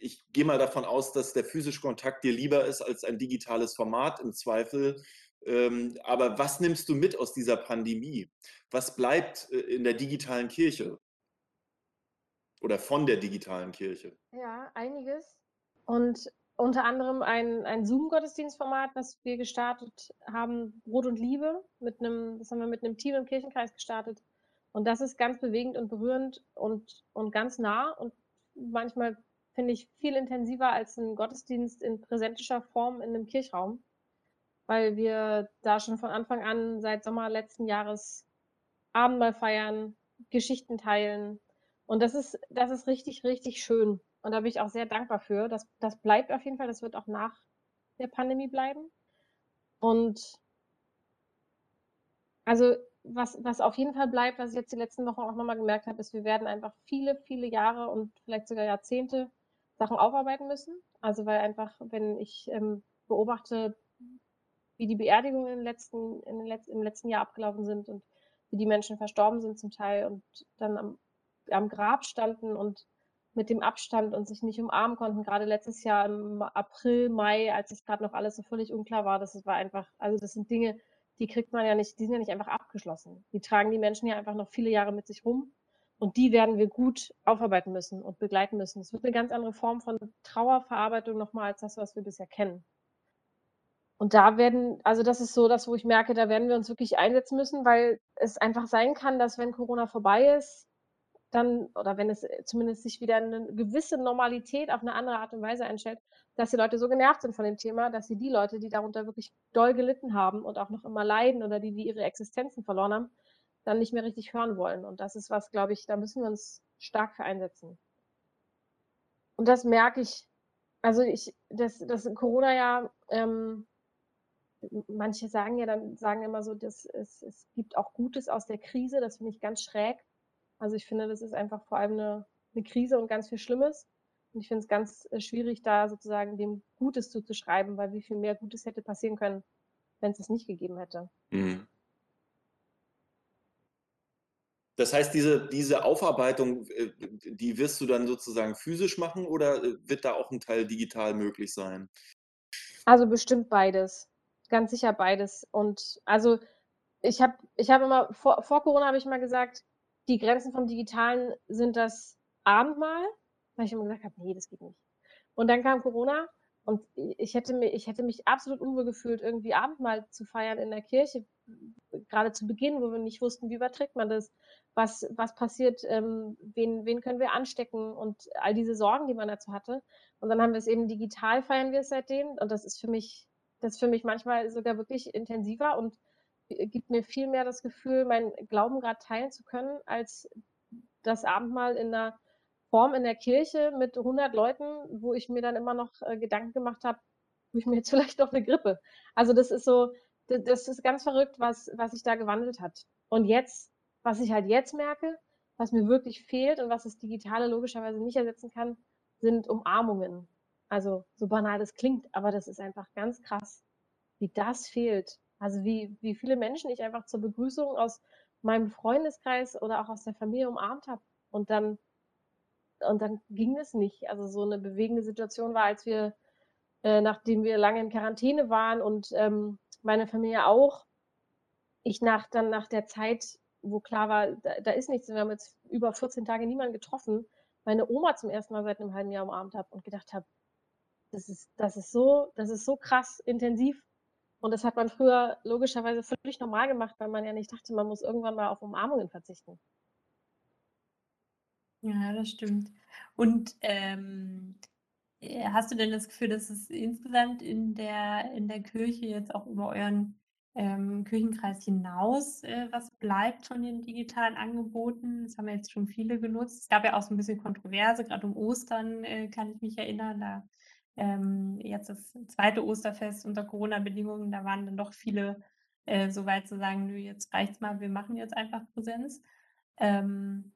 Ich gehe mal davon aus, dass der physische Kontakt dir lieber ist als ein digitales Format im Zweifel. Ähm, aber was nimmst du mit aus dieser Pandemie? Was bleibt äh, in der digitalen Kirche? Oder von der digitalen Kirche? Ja, einiges. Und unter anderem ein, ein Zoom-Gottesdienstformat, das wir gestartet haben, Brot und Liebe, mit einem, das haben wir mit einem Team im Kirchenkreis gestartet. Und das ist ganz bewegend und berührend und, und ganz nah und manchmal finde ich viel intensiver als ein Gottesdienst in präsentischer Form in einem Kirchraum, weil wir da schon von Anfang an seit Sommer letzten Jahres Abendmahl feiern, Geschichten teilen. Und das ist, das ist richtig, richtig schön. Und da bin ich auch sehr dankbar für. Das, das bleibt auf jeden Fall, das wird auch nach der Pandemie bleiben. Und also was, was auf jeden Fall bleibt, was ich jetzt die letzten Wochen auch nochmal gemerkt habe, ist, wir werden einfach viele, viele Jahre und vielleicht sogar Jahrzehnte Sachen aufarbeiten müssen. Also weil einfach, wenn ich ähm, beobachte, wie die Beerdigungen den letzten, im letzten Jahr abgelaufen sind und wie die Menschen verstorben sind zum Teil und dann am, am Grab standen und mit dem Abstand und sich nicht umarmen konnten. Gerade letztes Jahr im April, Mai, als es gerade noch alles so völlig unklar war, das war einfach, also das sind Dinge, die kriegt man ja nicht, die sind ja nicht einfach abgeschlossen. Die tragen die Menschen ja einfach noch viele Jahre mit sich rum und die werden wir gut aufarbeiten müssen und begleiten müssen. Es wird eine ganz andere Form von Trauerverarbeitung nochmal als das, was wir bisher kennen. Und da werden, also das ist so das, wo ich merke, da werden wir uns wirklich einsetzen müssen, weil es einfach sein kann, dass wenn Corona vorbei ist, dann, oder wenn es äh, zumindest sich wieder eine gewisse Normalität auf eine andere Art und Weise einstellt, dass die Leute so genervt sind von dem Thema, dass sie die Leute, die darunter wirklich doll gelitten haben und auch noch immer leiden oder die, die ihre Existenzen verloren haben, dann nicht mehr richtig hören wollen. Und das ist was, glaube ich, da müssen wir uns stark für einsetzen. Und das merke ich, also ich, das, das Corona-Jahr, ähm, manche sagen ja dann, sagen immer so, dass es, es gibt auch Gutes aus der Krise, das finde ich ganz schräg. Also ich finde, das ist einfach vor allem eine, eine Krise und ganz viel Schlimmes. Und ich finde es ganz äh, schwierig, da sozusagen dem Gutes zuzuschreiben, weil wie viel mehr Gutes hätte passieren können, wenn es es nicht gegeben hätte. Mhm. Das heißt, diese, diese Aufarbeitung, äh, die wirst du dann sozusagen physisch machen oder äh, wird da auch ein Teil digital möglich sein? Also bestimmt beides. Ganz sicher beides. Und also ich habe ich hab immer, vor, vor Corona habe ich mal gesagt, die Grenzen vom Digitalen sind das Abendmahl, weil ich immer gesagt habe, nee, das geht nicht. Und dann kam Corona und ich hätte, mich, ich hätte mich absolut unwohl gefühlt, irgendwie Abendmahl zu feiern in der Kirche, gerade zu Beginn, wo wir nicht wussten, wie überträgt man das, was, was passiert, ähm, wen, wen können wir anstecken und all diese Sorgen, die man dazu hatte. Und dann haben wir es eben digital, feiern wir es seitdem und das ist für mich, das ist für mich manchmal sogar wirklich intensiver und gibt mir viel mehr das Gefühl, meinen Glauben gerade teilen zu können, als das Abendmahl in einer Form in der Kirche mit 100 Leuten, wo ich mir dann immer noch äh, Gedanken gemacht habe, wo ich mir jetzt vielleicht noch eine Grippe. Also das ist so, das ist ganz verrückt, was, was sich da gewandelt hat. Und jetzt, was ich halt jetzt merke, was mir wirklich fehlt und was das Digitale logischerweise nicht ersetzen kann, sind Umarmungen. Also so banal das klingt, aber das ist einfach ganz krass, wie das fehlt. Also wie, wie viele Menschen ich einfach zur Begrüßung aus meinem Freundeskreis oder auch aus der Familie umarmt habe. Und dann, und dann ging es nicht. Also so eine bewegende Situation war, als wir, äh, nachdem wir lange in Quarantäne waren und ähm, meine Familie auch, ich nach, dann nach der Zeit, wo klar war, da, da ist nichts, wir haben jetzt über 14 Tage niemanden getroffen, meine Oma zum ersten Mal seit einem halben Jahr umarmt habe und gedacht habe, das ist, das ist so, das ist so krass intensiv und das hat man früher logischerweise völlig normal gemacht, weil man ja nicht dachte, man muss irgendwann mal auf Umarmungen verzichten. Ja, das stimmt. Und ähm, äh, hast du denn das Gefühl, dass es insgesamt in der, in der Kirche jetzt auch über euren ähm, Kirchenkreis hinaus äh, was bleibt von den digitalen Angeboten? Das haben ja jetzt schon viele genutzt. Es gab ja auch so ein bisschen Kontroverse, gerade um Ostern äh, kann ich mich erinnern. Da ähm, jetzt das zweite Osterfest unter Corona-Bedingungen, da waren dann doch viele äh, so weit zu sagen, nö, jetzt reicht's mal, wir machen jetzt einfach Präsenz. Ähm,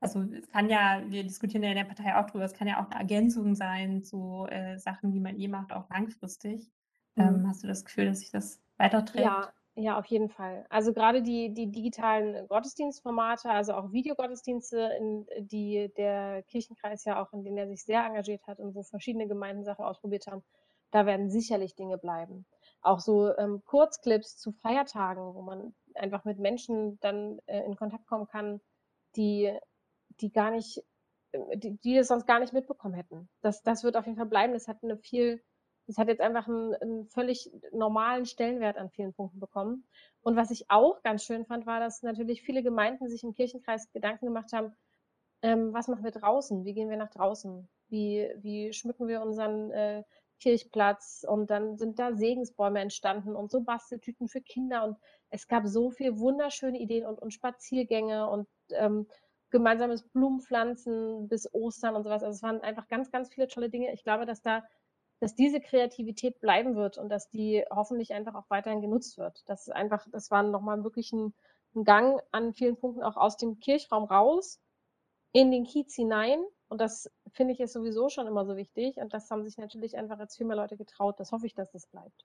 Also, es kann ja wir diskutieren ja in der Partei auch drüber, es kann ja auch 'ne Ergänzung sein zu, äh, Sachen, die man eh macht, auch langfristig. Mhm. Ähm, hast du das Gefühl, dass sich das weiterträgt? Ja, ja, auf jeden Fall. Also, grade die die digitalen Gottesdienstformate, also auch Videogottesdienste, in die der Kirchenkreis ja auch in denen er sich sehr engagiert hat und wo verschiedene Gemeinden Sachen ausprobiert haben, da werden sicherlich Dinge bleiben. Auch so, ähm, Kurzclips zu Feiertagen, wo man einfach mit Menschen dann, äh, in Kontakt kommen kann, die die gar nicht äh, die die es sonst gar nicht mitbekommen hätten. Das das wird auf jeden Fall bleiben. Das hat 'ne viel das hat jetzt einfach 'n 'n völlig normalen Stellenwert an vielen Punkten bekommen. Und was ich auch ganz schön fand, war, dass natürlich viele Gemeinden sich im Kirchenkreis Gedanken gemacht haben: „Ähm, was machen wir draußen? Wie gehen wir nach draußen? Wie wie schmücken wir unseren, äh, Kirchplatz?“ Und dann sind da Segensbäume entstanden und so Basteltüten für Kinder und es gab so viel wunderschöne Ideen und und Spaziergänge und, ähm, gemeinsames Blumenpflanzen bis Ostern und so was. Also, es waren einfach ganz, ganz viele tolle Dinge. Ich glaube, dass da dass diese Kreativität bleiben wird und dass die hoffentlich einfach auch weiterhin genutzt wird. Das ist einfach das war noch mal wirklich 'n 'n Gang an vielen Punkten auch aus dem Kirchraum raus in den Kiez hinein und das finde ich ist sowieso schon immer so wichtig und das haben sich natürlich einfach jetzt viel mehr Leute getraut. Das hoffe ich, dass das bleibt.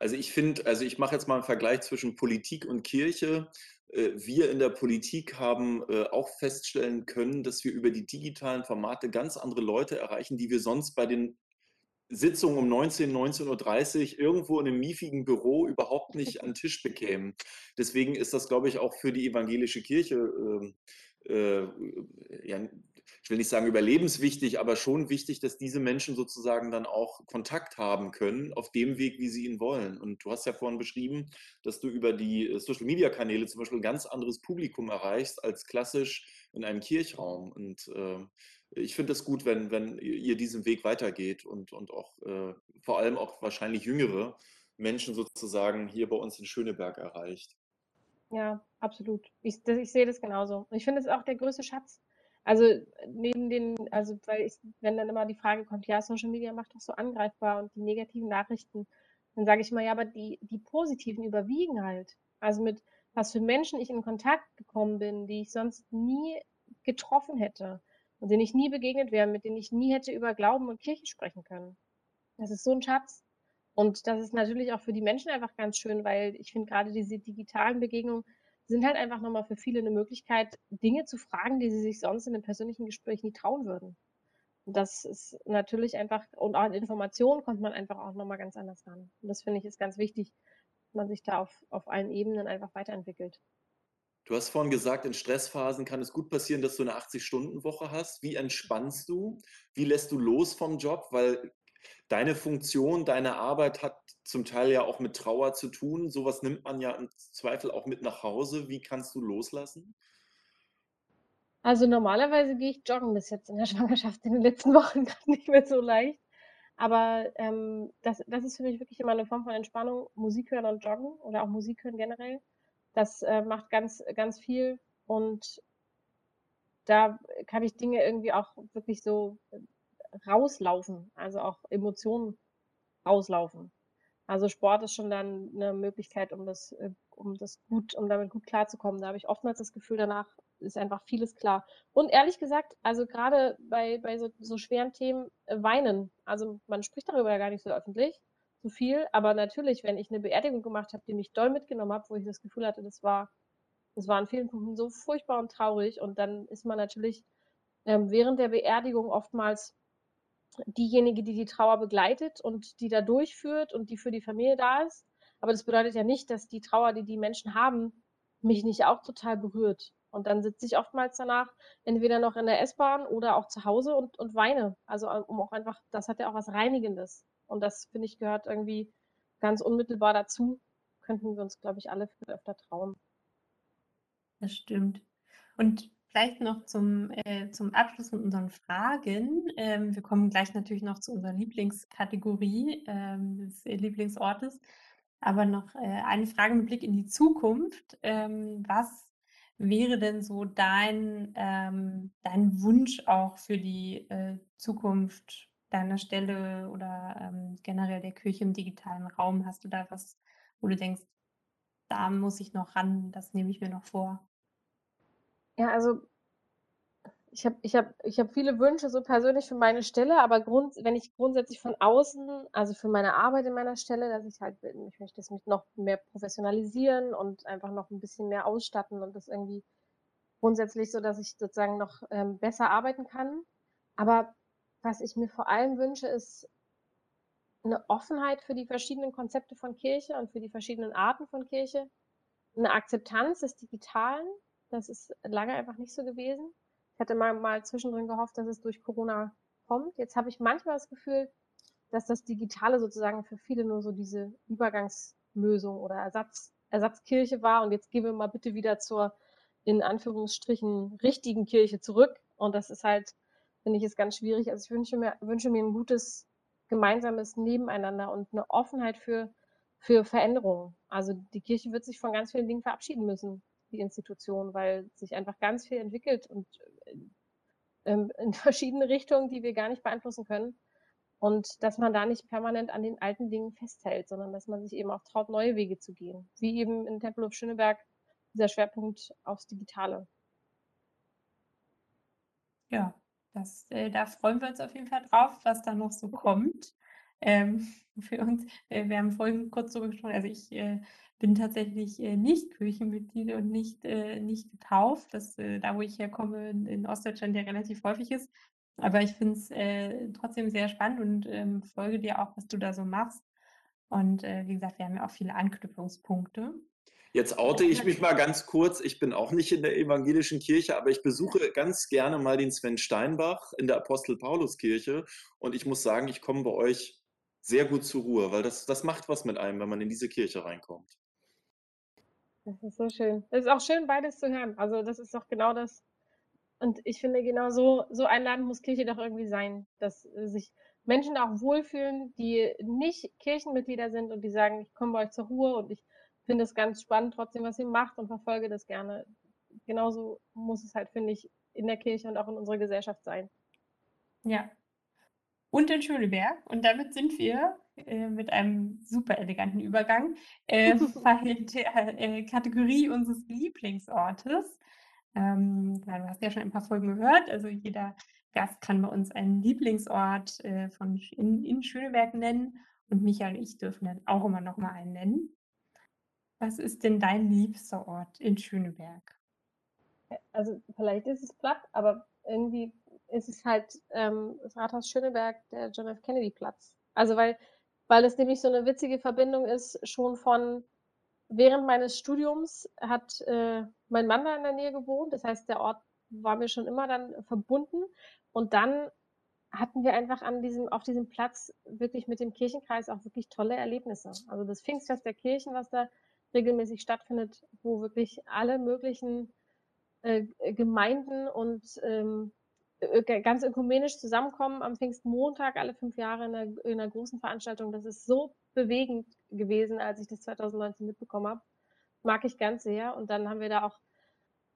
Also, ich finde also, ich mache jetzt mal 'n Vergleich zwischen Politik und Kirche. Äh, wir in der Politik haben, äh, auch feststellen können, dass wir über die digitalen Formate ganz andere Leute erreichen, die wir sonst bei den Sitzungen um 19:00, 19:30 irgendwo in 'nem miefigen Büro überhaupt nicht an 'n Tisch bekämen. Deswegen ist das, glaube ich, auch für die evangelische Kirche, ähm, äh, ja, ich will nicht sagen überlebenswichtig, aber schon wichtig, dass diese Menschen sozusagen dann auch Kontakt haben können auf dem Weg, wie sie ihn wollen. Und du hast ja vorhin beschrieben, dass du über die, äh, Social-Media-Kanäle zum Beispiel 'n ganz anderes Publikum erreichst als klassisch in einem Kirchraum. Und, äh, ich finde das gut, wenn wenn ihr diesen Weg weitergeht und und auch, äh, vor allem auch wahrscheinlich jüngere Menschen sozusagen hier bei uns in Schöneberg erreicht. Ja, absolut. Ich d ich sehe das genauso. Ich finde, das ist auch der größte Schatz. Also, neben den also, weil ich wenn dann immer die Frage kommt: „Ja, Social Media macht doch so angreifbar und die negativen Nachrichten“, dann sage ich immer: „Ja, aber die die positiven überwiegen halt.“ Also, mit was für Menschen ich in Kontakt gekommen bin, die ich sonst nie getroffen hätte und denen ich nie begegnet wäre, mit denen ich nie hätte über Glauben und Kirche sprechen können. Das ist so 'n Schatz. Und das ist natürlich auch für die Menschen einfach ganz schön, weil ich finde, grade diese digitalen Begegnungen sind halt einfach noch mal für viele 'ne Möglichkeit, Dinge zu fragen, die sie sich sonst in 'nem persönlichen Gespräch nie trauen würden. Und das ist natürlich einfach und auch an Informationen kommt man einfach auch noch mal ganz anders ran. Und das finde ich, ist ganz wichtig, dass man sich da auf auf allen Ebenen einfach weiterentwickelt. Du hast vorhin gesagt, in Stressphasen kann es gut passieren, dass du 'ne 80-Stunden-Woche hast. Wie entspannst du? Wie lässt du los vom Job? Weil deine Funktion, deine Arbeit hat zum Teil ja auch mit Trauer zu tun. So was nimmt man ja im Zweifel auch mit nach Hause. Wie kannst du loslassen? Also, normalerweise gehe ich joggen, bis jetzt in der Schwangerschaft in den letzten Wochen grad nicht mehr so leicht. Aber, ähm, das das ist für mich wirklich immer 'ne Form von Entspannung, Musik hören und joggen oder auch Musik hören generell. Das, äh, macht ganz ganz viel und da kann ich Dinge irgendwie auch wirklich so, äh, rauslaufen, also auch Emotionen rauslaufen. Also, Sport ist schon dann 'ne Möglichkeit, um das äh, um das gut um damit gut klarzukommen. Da habe ich oftmals das Gefühl, danach ist einfach vieles klar. Und ehrlich gesagt, also, grade bei bei so so schweren Themen, äh, weinen. Also, man spricht darüber ja gar nicht so öffentlich so viel, aber natürlich, wenn ich 'ne Beerdigung gemacht habe, die mich doll mitgenommen hat, wo ich das Gefühl hatte, das war das war an vielen Punkten so furchtbar und traurig und dann ist man natürlich, ähm, während der Beerdigung oftmals diejenige, die die Trauer begleitet und die da durchführt und die für die Familie da ist. Aber das bedeutet ja nicht, dass die Trauer, die die Menschen haben, mich nicht auch total berührt. Und dann sitze ich oftmals danach entweder noch in der S-Bahn oder auch zu Hause und und weine. Also, äh, um auch einfach das hat ja auch was Reinigendes. Und das, finde ich, gehört irgendwie ganz unmittelbar dazu. Könnten wir uns, glaube ich, alle viel öfter trauen. Das stimmt. Und vielleicht noch zum äh, zum Abschluss von unseren Fragen. Ähm, wir kommen gleich natürlich noch zu unserer Lieblingskategorie, ähm, des Lieblingsortes. Aber noch, äh, eine Frage mit Blick in die Zukunft. Ähm, was wäre denn so dein ähm, dein Wunsch auch für die, äh, Zukunft deiner Stelle oder, ähm, generell der Kirche im digitalen Raum? Hast du da was, wo du denkst: „Da muss ich noch ran, das nehme ich mir noch vor?“ Ja, also Ich habe ich habe ich habe viele Wünsche so persönlich für meine Stelle, aber grund wenn ich grundsätzlich von außen also für meine Arbeit in meiner Stelle, dass ich halt ich möchte es mich noch mehr professionalisieren und einfach noch ein bisschen mehr ausstatten und das irgendwie grundsätzlich so, dass ich sozusagen noch, ähm, besser arbeiten kann. Aber was ich mir vor allem wünsche, ist eine Offenheit für die verschiedenen Konzepte von Kirche und für die verschiedenen Arten von Kirche, eine Akzeptanz des Digitalen. Das ist lange einfach nicht so gewesen. Ich hatte mal, mal zwischendrin gehofft, dass es durch Corona kommt. Jetzt habe ich manchmal das Gefühl, dass das Digitale sozusagen für viele nur so diese Übergangslösung oder Ersatz, Ersatzkirche war. Und jetzt gehen wir mal bitte wieder zur, in Anführungsstrichen, richtigen Kirche zurück. Und das ist halt, finde ich, ist ganz schwierig. Also ich wünsche mir, wünsche mir ein gutes gemeinsames Nebeneinander und eine Offenheit für, für Veränderungen. Also die Kirche wird sich von ganz vielen Dingen verabschieden müssen die Institution, weil sich einfach ganz viel entwickelt und ähm, in verschiedene Richtungen, die wir gar nicht beeinflussen können. Und dass man da nicht permanent an den alten Dingen festhält, sondern dass man sich eben auch traut, neue Wege zu gehen. Wie eben in Tempelhof Schöneberg dieser Schwerpunkt aufs Digitale. Ja, das, äh, da freuen wir uns auf jeden Fall drauf, was da noch so kommt. Ähm, für uns, äh, wir haben vorhin kurz darüber gesprochen, also ich äh, bin tatsächlich äh, nicht Kirchenmitglied und nicht, äh, nicht getauft, das äh, da, wo ich herkomme, in, in Ostdeutschland ja relativ häufig ist. Aber ich finde es trotzdem sehr spannend und ähm, folge dir auch, was du da so machst. Und wie gesagt, wir haben ja auch viele Anknüpfungspunkte. Jetzt oute ich mich mal ganz kurz. Ich bin auch nicht in der evangelischen Kirche, aber ich besuche ganz gerne mal den Sven Steinbach in der Apostel Paulus Kirche. Und ich muss sagen, ich komme bei euch sehr gut zur Ruhe, weil das, das macht was mit einem, wenn man in diese Kirche reinkommt. Das ist so schön. Es ist auch schön, beides zu hören. Also das ist doch genau das. Und ich finde, genau so, so einladend muss Kirche doch irgendwie sein, dass sich Menschen auch wohlfühlen, die nicht Kirchenmitglieder sind und die sagen, ich komme bei euch zur Ruhe und ich finde es ganz spannend trotzdem, was ihr macht und verfolge das gerne. Genauso muss es halt, finde ich, in der Kirche und auch in unserer Gesellschaft sein. Ja. Und in Schöneberg. Und damit sind wir äh, mit einem super eleganten Übergang äh, bei der äh, Kategorie unseres Lieblingsortes. Ähm, du hast ja schon ein paar Folgen gehört. Also jeder Gast kann bei uns einen Lieblingsort äh, von in, in Schöneberg nennen. Und Michael und ich dürfen dann auch immer noch mal einen nennen. Was ist denn dein liebster Ort in Schöneberg? Also vielleicht ist es platt, aber irgendwie ist es halt ähm, das Rathaus Schöneberg, der John F. Kennedy Platz. Also weil weil es nämlich so eine witzige Verbindung ist, schon von während meines Studiums hat äh, mein Mann da in der Nähe gewohnt. Das heißt, der Ort war mir schon immer dann verbunden. Und dann hatten wir einfach an diesem, auf diesem Platz wirklich mit dem Kirchenkreis auch wirklich tolle Erlebnisse. Also das Pfingstfest der Kirchen, was da regelmäßig stattfindet, wo wirklich alle möglichen äh, Gemeinden und ähm, äh, ganz ökumenisch zusammenkommen am Pfingstmontag alle fünf Jahre in einer, in einer großen Veranstaltung. Das ist so bewegend gewesen, als ich das 2019 mitbekommen habe. Mag ich ganz sehr. Und dann haben wir da auch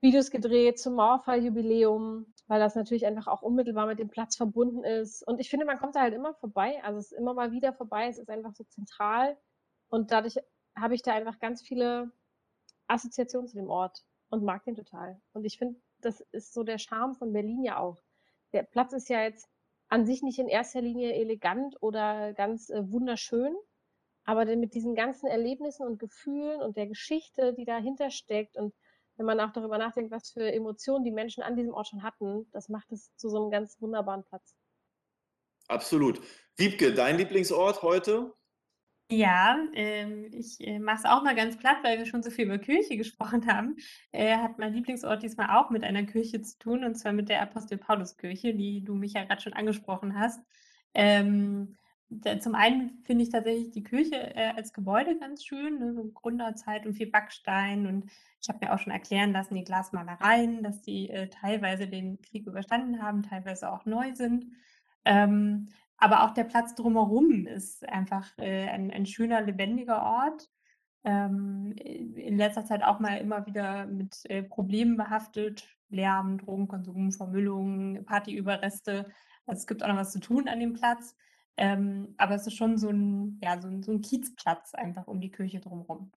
Videos gedreht zum Mauerfalljubiläum, weil das natürlich einfach auch unmittelbar mit dem Platz verbunden ist. Und ich finde, man kommt da halt immer vorbei. Also es ist immer mal wieder vorbei. Es ist einfach so zentral. Und dadurch habe ich da einfach ganz viele Assoziationen zu dem Ort und mag den total. Und ich finde, das ist so der Charme von Berlin ja auch der Platz ist ja jetzt an sich nicht in erster Linie elegant oder ganz äh, wunderschön, aber mit diesen ganzen Erlebnissen und Gefühlen und der Geschichte, die dahinter steckt und wenn man auch darüber nachdenkt, was für Emotionen die Menschen an diesem Ort schon hatten, das macht es zu so einem ganz wunderbaren Platz. Absolut. Wiebke, dein Lieblingsort heute? Ja, ähm, ich äh, mache es auch mal ganz platt, weil wir schon so viel über Kirche gesprochen haben. Äh, hat mein Lieblingsort diesmal auch mit einer Kirche zu tun, und zwar mit der Apostel-Paulus-Kirche, die du mich ja gerade schon angesprochen hast. Ähm, da, zum einen finde ich tatsächlich die Kirche äh, als Gebäude ganz schön, ne, so Gründerzeit und viel Backstein. Und ich habe mir auch schon erklären lassen, die Glasmalereien, dass die äh, teilweise den Krieg überstanden haben, teilweise auch neu sind. Ähm, aber auch der Platz drumherum ist einfach äh, ein, ein schöner, lebendiger Ort. Ähm, in letzter Zeit auch mal immer wieder mit äh, Problemen behaftet. Lärm, Drogenkonsum, Vermüllung, Partyüberreste. Also es gibt auch noch was zu tun an dem Platz. Ähm, aber es ist schon so ein, ja, so ein, so ein Kiezplatz einfach um die Kirche drumherum.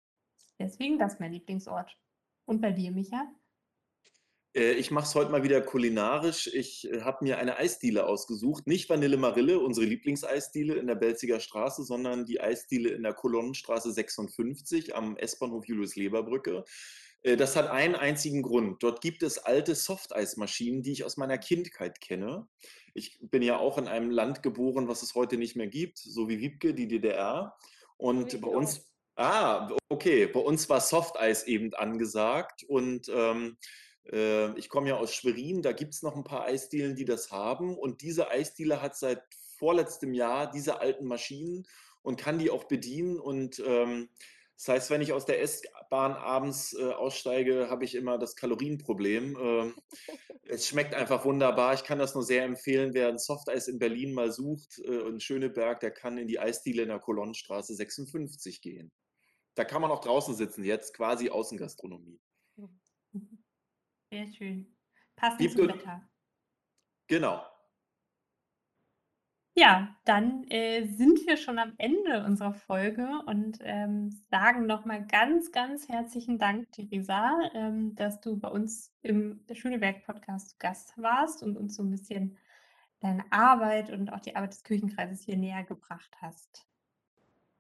Deswegen das mein Lieblingsort. Und bei dir, Micha? Äh, ich mache es heute mal wieder kulinarisch. Ich äh, habe mir eine Eisdiele ausgesucht. Nicht Vanille Marille, unsere Lieblingseisdiele in der Belziger Straße, sondern die Eisdiele in der Kolonnenstraße 56 am S-Bahnhof Julius-Leber-Brücke. Äh, das hat einen einzigen Grund. Dort gibt es alte Softeismaschinen, die ich aus meiner Kindheit kenne. Ich bin ja auch in einem Land geboren, was es heute nicht mehr gibt, so wie Wiebke, die DDR. Und bei uns, ah, okay, bei uns war Softeis eben angesagt und ähm, äh, ich komme ja aus Schwerin, da gibt es noch ein paar Eisdielen, die das haben. Und diese Eisdiele hat seit vorletztem Jahr diese alten Maschinen und kann die auch bedienen. Und ähm, das heißt, wenn ich aus der S-Bahn abends äh, aussteige, habe ich immer das Kalorienproblem. Äh, es schmeckt einfach wunderbar. Ich kann das nur sehr empfehlen. Wer ein Softeis in Berlin mal sucht, äh, in Schöneberg, der kann in die Eisdiele in der Kolonnenstraße 56 gehen. Da kann man auch draußen sitzen, jetzt quasi Außengastronomie. Sehr schön. Passend zum Wetter. Genau. Ja, dann, äh, sind wir schon am Ende unserer Folge und, ähm, sagen noch mal ganz, ganz herzlichen Dank, Theresa, ähm, dass du bei uns im Schöneberg-Podcast Gast warst und uns so ein bisschen deine Arbeit und auch die Arbeit des Küchenkreises hier näher gebracht hast.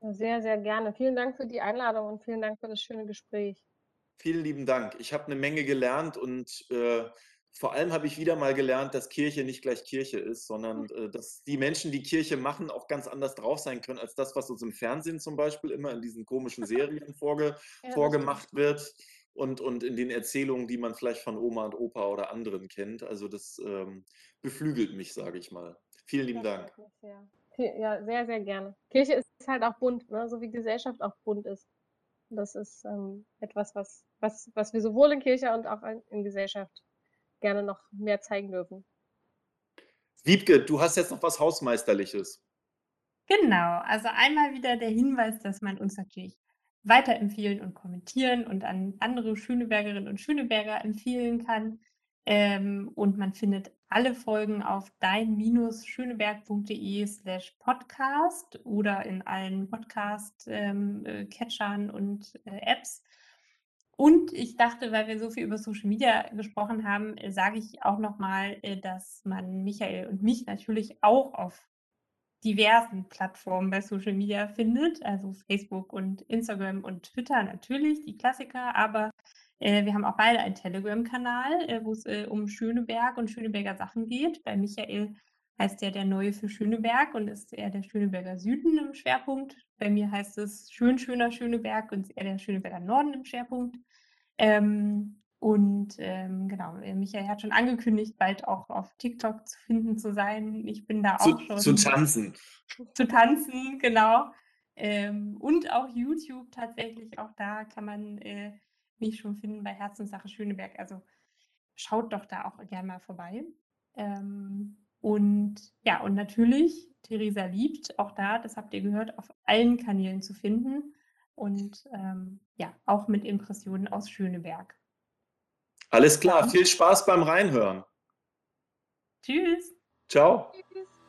sehr, sehr gerne. Vielen Dank für die Einladung und vielen Dank für das schöne Gespräch. Vielen lieben Dank. Ich habe eine Menge gelernt und äh, vor allem habe ich wieder mal gelernt, dass Kirche nicht gleich Kirche ist, sondern äh, dass die Menschen, die Kirche machen, auch ganz anders drauf sein können als das, was uns im Fernsehen zum Beispiel immer in diesen komischen Serien vorge ja, vorgemacht wird und, und in den Erzählungen, die man vielleicht von Oma und Opa oder anderen kennt. Also das ähm, beflügelt mich, sage ich mal. Vielen lieben Dank. Ja, sehr, sehr gerne. Kirche ist halt auch bunt, ne? so wie Gesellschaft auch bunt ist. Das ist ähm, etwas, was, was, was wir sowohl in Kirche und auch in Gesellschaft gerne noch mehr zeigen dürfen. Wiebke, du hast jetzt noch was Hausmeisterliches. Genau, also einmal wieder der Hinweis, dass man uns natürlich weiterempfehlen und kommentieren und an andere Schönebergerinnen und Schöneberger empfehlen kann. Ähm, und man findet alle Folgen auf dein-schöneberg.de slash podcast oder in allen Podcast-Catchern ähm, äh, und äh, Apps. Und ich dachte, weil wir so viel über Social Media gesprochen haben, sage ich auch nochmal, äh, dass man Michael und mich natürlich auch auf diversen Plattformen bei Social Media findet, also Facebook und Instagram und Twitter natürlich, die Klassiker, aber wir haben auch beide einen Telegram-Kanal, äh, wo es äh, um Schöneberg und Schöneberger Sachen geht. Bei Michael heißt der der Neue für Schöneberg und ist eher der Schöneberger Süden im Schwerpunkt. Bei mir heißt es Schön, schöner Schöneberg und ist eher der Schöneberger Norden im Schwerpunkt. Ähm, und ähm, genau, äh, Michael hat schon angekündigt, bald auch auf TikTok zu finden zu sein. Ich bin da zu, auch schon. Zu tanzen. Zu tanzen, genau. Ähm, und auch YouTube tatsächlich, auch da kann man äh, mich schon finden bei Herzenssache Schöneberg. Also schaut doch da auch gerne mal vorbei. Ähm, und ja, und natürlich, Theresa liebt, auch da, das habt ihr gehört, auf allen Kanälen zu finden. Und ähm, ja, auch mit Impressionen aus Schöneberg. Alles klar, viel Spaß beim Reinhören. Tschüss. Ciao. Tschüss.